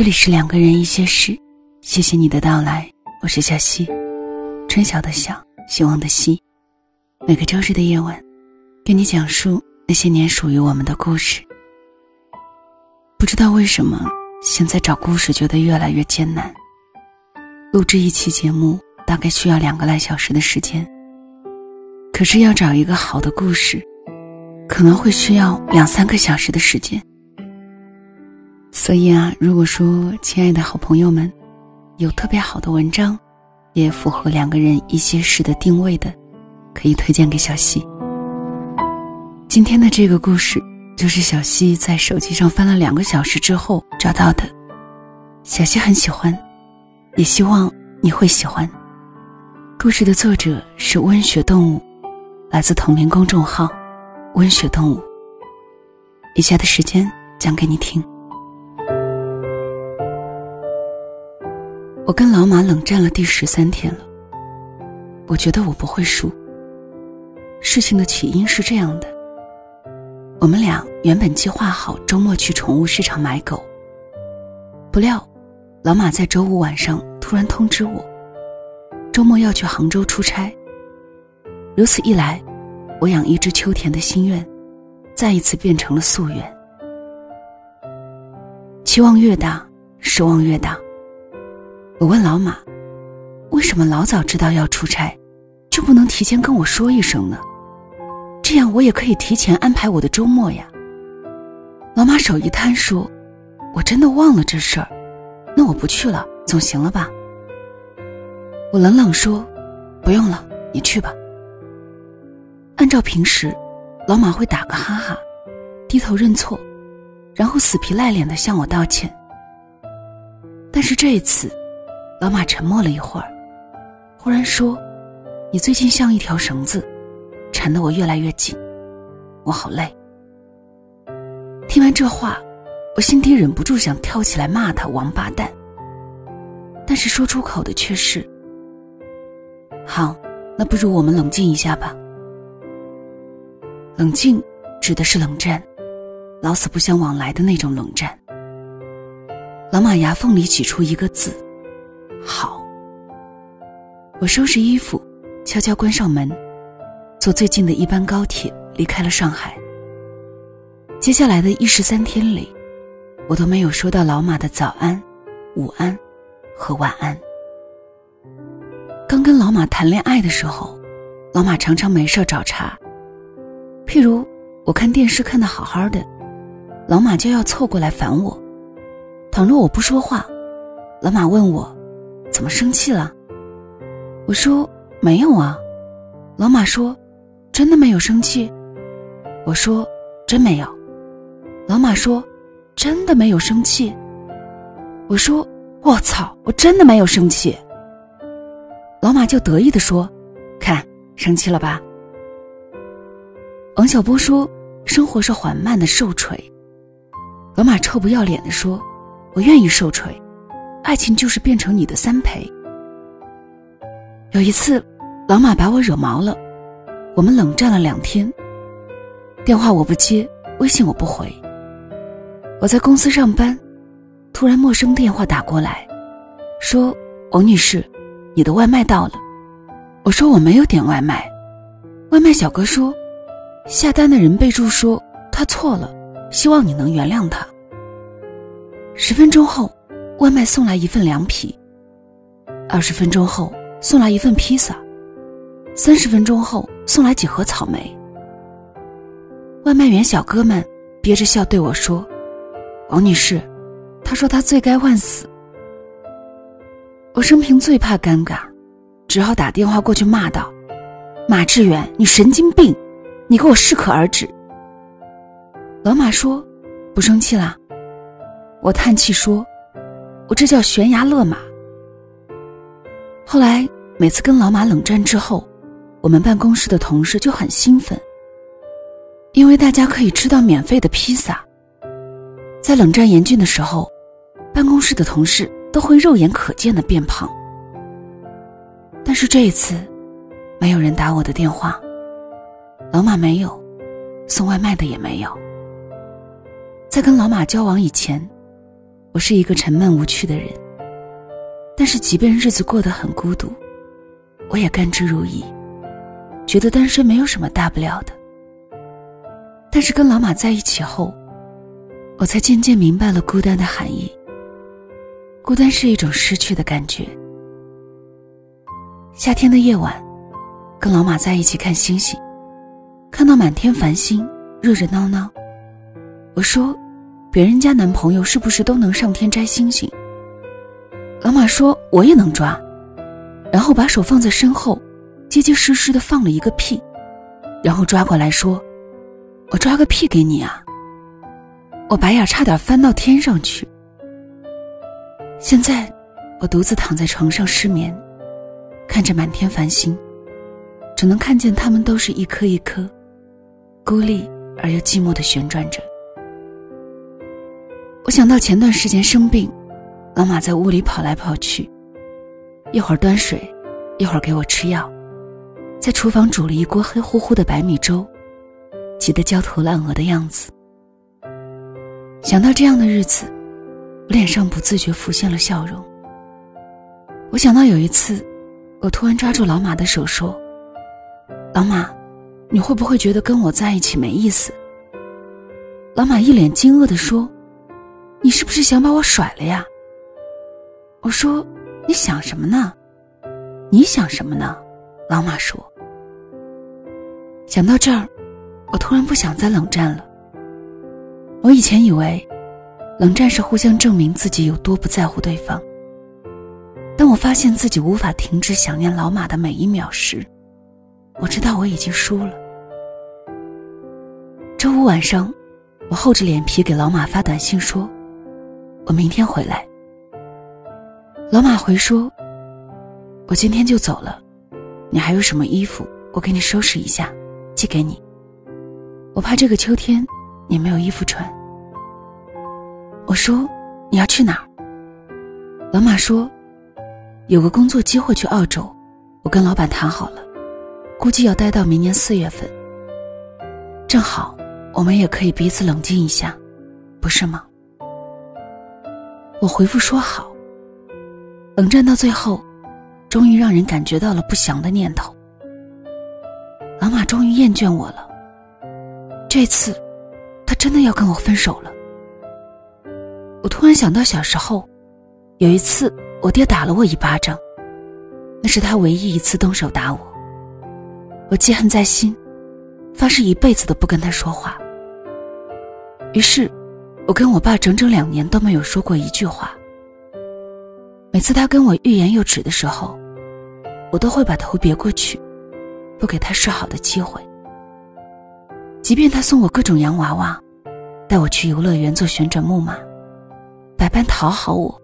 这里是两个人一些事，谢谢你的到来，我是小溪，春晓的晓，希望的希。每个周日的夜晚，给你讲述那些年属于我们的故事。不知道为什么，现在找故事觉得越来越艰难。录制一期节目大概需要两个来小时的时间，可是要找一个好的故事，可能会需要两三个小时的时间。所以啊，如果说亲爱的好朋友们有特别好的文章，也符合两个人一些事的定位的，可以推荐给小溪。今天的这个故事就是小溪在手机上翻了两个小时之后找到的，小溪很喜欢，也希望你会喜欢。故事的作者是温血动物，来自同名公众号“温血动物”。以下的时间讲给你听。我跟老马冷战了第十三天了。我觉得我不会输。事情的起因是这样的：我们俩原本计划好周末去宠物市场买狗，不料老马在周五晚上突然通知我，周末要去杭州出差。如此一来，我养一只秋田的心愿，再一次变成了夙愿。期望越大，失望越大。我问老马：“为什么老早知道要出差，就不能提前跟我说一声呢？这样我也可以提前安排我的周末呀。”老马手一摊说：“我真的忘了这事儿，那我不去了，总行了吧？”我冷冷说：“不用了，你去吧。”按照平时，老马会打个哈哈，低头认错，然后死皮赖脸的向我道歉。但是这一次。老马沉默了一会儿，忽然说：“你最近像一条绳子，缠得我越来越紧，我好累。”听完这话，我心底忍不住想跳起来骂他王八蛋，但是说出口的却是：“好，那不如我们冷静一下吧。”冷静指的是冷战，老死不相往来的那种冷战。老马牙缝里挤出一个字。好，我收拾衣服，悄悄关上门，坐最近的一班高铁离开了上海。接下来的一十三天里，我都没有收到老马的早安、午安和晚安。刚跟老马谈恋爱的时候，老马常常没事找茬，譬如我看电视看的好好的，老马就要凑过来烦我。倘若我不说话，老马问我。怎么生气了？我说没有啊。老马说：“真的没有生气。”我说：“真没有。”老马说：“真的没有生气。”我说：“我操，我真的没有生气。”老马就得意的说：“看，生气了吧？”王小波说：“生活是缓慢的受锤。”老马臭不要脸的说：“我愿意受锤。”爱情就是变成你的三陪。有一次，老马把我惹毛了，我们冷战了两天。电话我不接，微信我不回。我在公司上班，突然陌生电话打过来，说：“王女士，你的外卖到了。”我说：“我没有点外卖。”外卖小哥说：“下单的人备注说他错了，希望你能原谅他。”十分钟后。外卖送来一份凉皮，二十分钟后送来一份披萨，三十分钟后送来几盒草莓。外卖员小哥们憋着笑对我说：“王女士，他说他罪该万死。”我生平最怕尴尬，只好打电话过去骂道：“马志远，你神经病，你给我适可而止。”老马说：“不生气啦。”我叹气说。我这叫悬崖勒马。后来每次跟老马冷战之后，我们办公室的同事就很兴奋，因为大家可以吃到免费的披萨。在冷战严峻的时候，办公室的同事都会肉眼可见的变胖。但是这一次，没有人打我的电话，老马没有，送外卖的也没有。在跟老马交往以前。我是一个沉闷无趣的人，但是即便日子过得很孤独，我也甘之如饴，觉得单身没有什么大不了的。但是跟老马在一起后，我才渐渐明白了孤单的含义。孤单是一种失去的感觉。夏天的夜晚，跟老马在一起看星星，看到满天繁星，热热闹闹。我说：“别人家男朋友是不是都能上天摘星星？”老马说：“我也能抓。”然后把手放在身后，结结实实的放了一个屁，然后抓过来说：“我抓个屁给你啊！”我白眼差点翻到天上去。现在，我独自躺在床上失眠，看着满天繁星，只能看见它们都是一颗一颗，孤立而又寂寞的旋转着。我想到前段时间生病，老马在屋里跑来跑去，一会儿端水，一会儿给我吃药，在厨房煮了一锅黑乎乎的白米粥，急得焦头烂额的样子。想到这样的日子，我脸上不自觉浮现了笑容。我想到有一次，我突然抓住老马的手说：“老马，你会不会觉得跟我在一起没意思？”老马一脸惊愕地说。你是不是想把我甩了呀？我说：“你想什么呢？你想什么呢？”老马说：“想到这儿，我突然不想再冷战了。我以前以为，冷战是互相证明自己有多不在乎对方。当我发现自己无法停止想念老马的每一秒时，我知道我已经输了。周五晚上，我厚着脸皮给老马发短信说。我明天回来。老马回说：“我今天就走了，你还有什么衣服？我给你收拾一下，寄给你。我怕这个秋天你没有衣服穿。”我说：“你要去哪儿？”老马说：“有个工作机会去澳洲，我跟老板谈好了，估计要待到明年四月份。正好，我们也可以彼此冷静一下，不是吗？”我回复说好。冷战到最后，终于让人感觉到了不祥的念头。老马终于厌倦我了。这次，他真的要跟我分手了。我突然想到小时候，有一次我爹打了我一巴掌，那是他唯一一次动手打我。我记恨在心，发誓一辈子都不跟他说话。于是。我跟我爸整整两年都没有说过一句话。每次他跟我欲言又止的时候，我都会把头别过去，不给他示好的机会。即便他送我各种洋娃娃，带我去游乐园坐旋转木马，百般讨好我，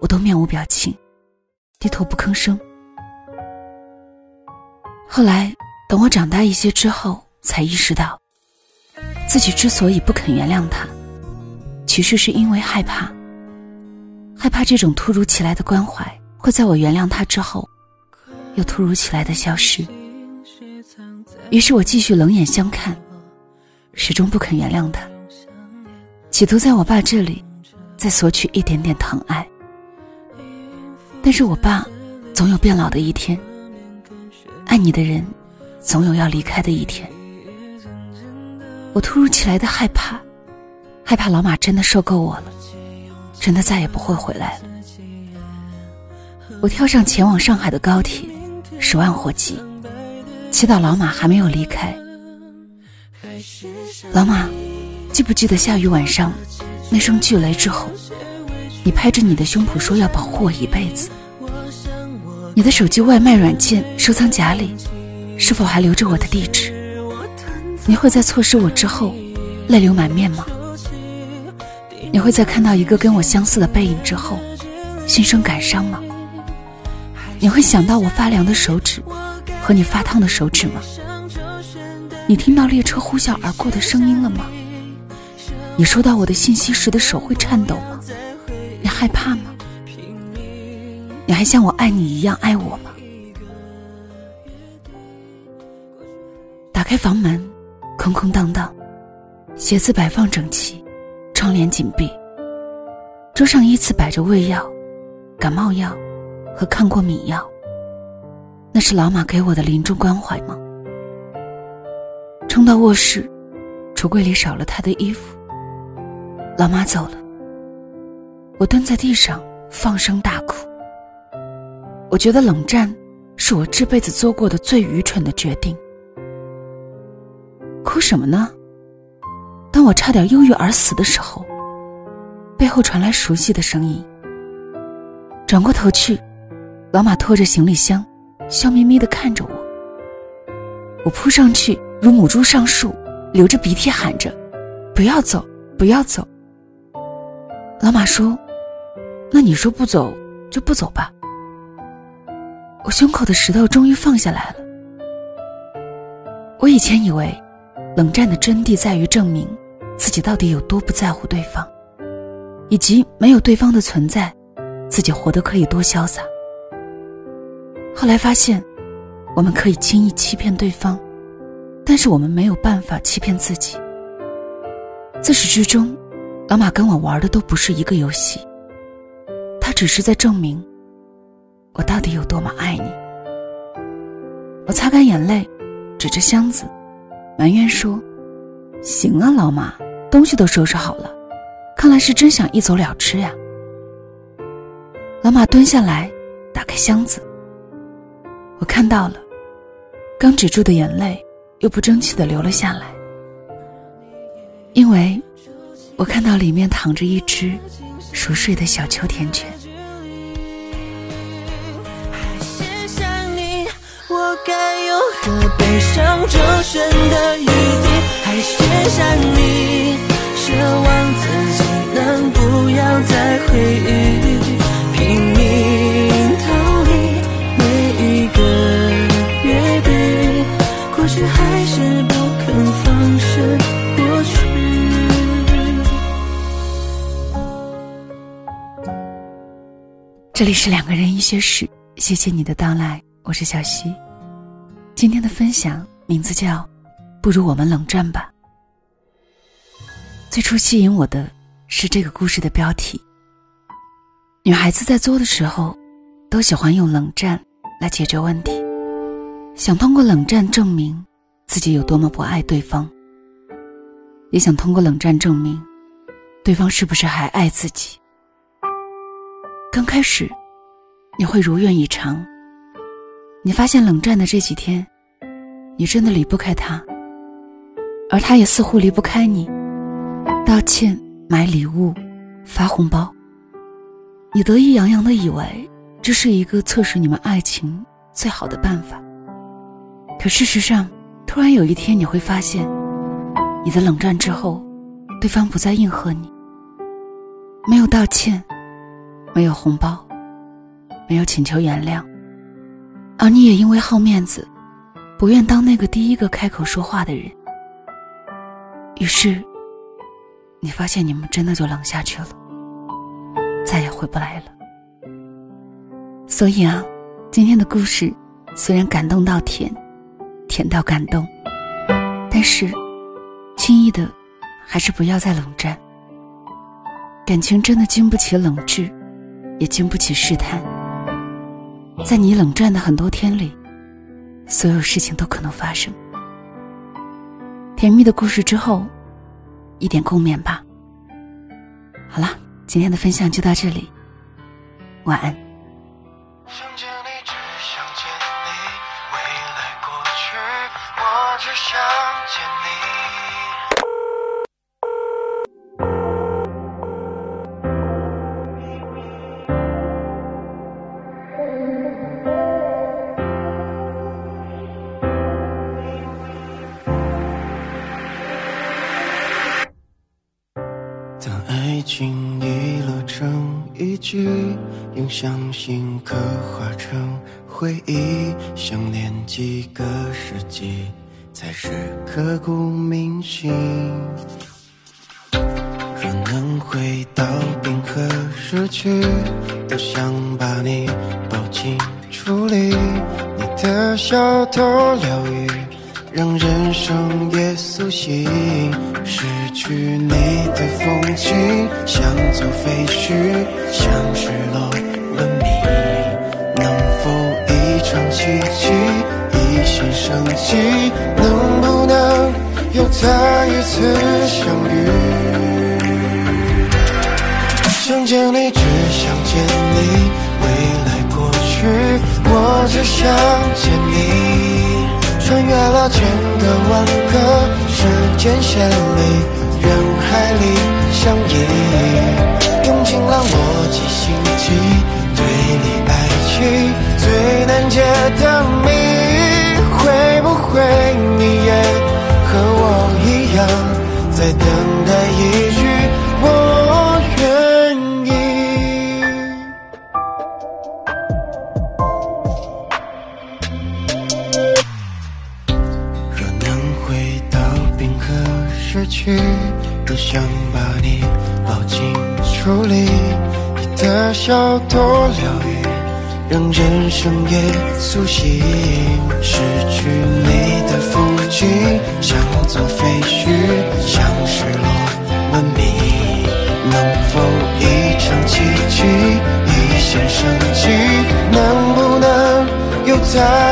我都面无表情，低头不吭声。后来，等我长大一些之后，才意识到，自己之所以不肯原谅他。其实是因为害怕，害怕这种突如其来的关怀会在我原谅他之后，又突如其来的消失。于是我继续冷眼相看，始终不肯原谅他，企图在我爸这里再索取一点点疼爱。但是我爸总有变老的一天，爱你的人总有要离开的一天。我突如其来的害怕。害怕老马真的受够我了，真的再也不会回来了。我跳上前往上海的高铁，十万火急，祈祷老马还没有离开。老马，记不记得下雨晚上那声巨雷之后，你拍着你的胸脯说要保护我一辈子？你的手机外卖软件收藏夹里是否还留着我的地址？你会在错失我之后泪流满面吗？你会在看到一个跟我相似的背影之后，心生感伤吗？你会想到我发凉的手指和你发烫的手指吗？你听到列车呼啸而过的声音了吗？你收到我的信息时的手会颤抖吗？你害怕吗？你还像我爱你一样爱我吗？打开房门，空空荡荡，鞋子摆放整齐。窗帘紧闭，桌上依次摆着胃药、感冒药和抗过敏药。那是老马给我的临终关怀吗？冲到卧室，橱柜里少了他的衣服。老妈走了，我蹲在地上放声大哭。我觉得冷战是我这辈子做过的最愚蠢的决定。哭什么呢？当我差点忧郁而死的时候，背后传来熟悉的声音。转过头去，老马拖着行李箱，笑眯眯的看着我。我扑上去，如母猪上树，流着鼻涕喊着：“不要走，不要走！”老马说：“那你说不走就不走吧。”我胸口的石头终于放下来了。我以前以为，冷战的真谛在于证明自己到底有多不在乎对方，以及没有对方的存在，自己活得可以多潇洒。后来发现，我们可以轻易欺骗对方，但是我们没有办法欺骗自己。自始至终，老马跟我玩的都不是一个游戏，他只是在证明。我到底有多么爱你？我擦干眼泪，指着箱子，埋怨说：“行啊，老马，东西都收拾好了，看来是真想一走了之呀。”老马蹲下来，打开箱子，我看到了，刚止住的眼泪又不争气的流了下来，因为我看到里面躺着一只熟睡的小秋田犬。何悲伤周旋的余地？还写下你，奢望自己能不要再回忆，拼命逃离每一个约定，过去还是不肯放手过去。这里是两个人医学史，谢谢你的到来，我是小溪。今天的分享名字叫《不如我们冷战吧》。最初吸引我的是这个故事的标题。女孩子在作的时候，都喜欢用冷战来解决问题，想通过冷战证明自己有多么不爱对方，也想通过冷战证明对方是不是还爱自己。刚开始，你会如愿以偿。你发现冷战的这几天，你真的离不开他，而他也似乎离不开你。道歉、买礼物、发红包，你得意洋洋的以为这是一个测试你们爱情最好的办法。可事实上，突然有一天你会发现，你的冷战之后，对方不再应和你，没有道歉，没有红包，没有请求原谅。而你也因为好面子，不愿当那个第一个开口说话的人。于是，你发现你们真的就冷下去了，再也回不来了。所以啊，今天的故事虽然感动到甜，甜到感动，但是轻易的还是不要再冷战。感情真的经不起冷炙，也经不起试探。在你冷战的很多天里，所有事情都可能发生。甜蜜的故事之后，一点共勉吧。好了，今天的分享就到这里，晚安。经历了成一句，用相信刻画成回忆，想念几个世纪，才是刻骨铭心。若能回到冰河时区，多想把你抱紧处理，你的小头疗愈。让人生也苏醒。失去你的风景，像座废墟，像失落文明。能否一场奇迹，一线生机？能不能又再一次相遇？想见你，只想见你，未来过去，我只想见你。穿越了千个万个时间线里，人海里相依，用尽了逻辑心机，对你爱情最难解的谜，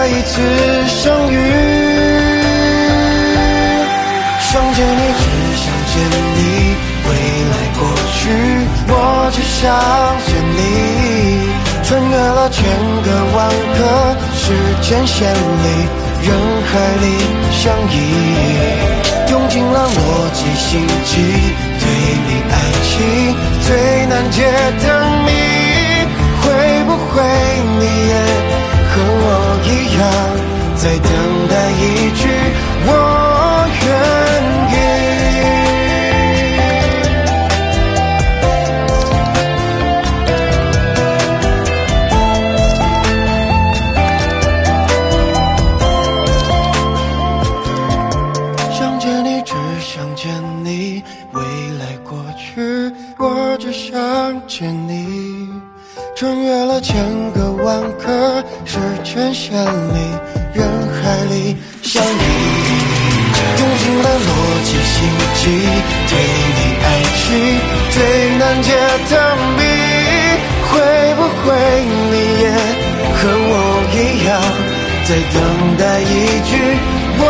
一次相遇？想见你，只想见你，未来过去，我只想见你。穿越了千个万个时间线里，人海里相依，用尽了逻辑心机，对你爱情最难解的样，在等待一句我穿越了千个万个时间线里，人海里相依，用尽了逻辑心机，对你爱情。最难解的谜，会不会你也和我一样，在等待一句我